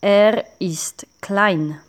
Er ist klein.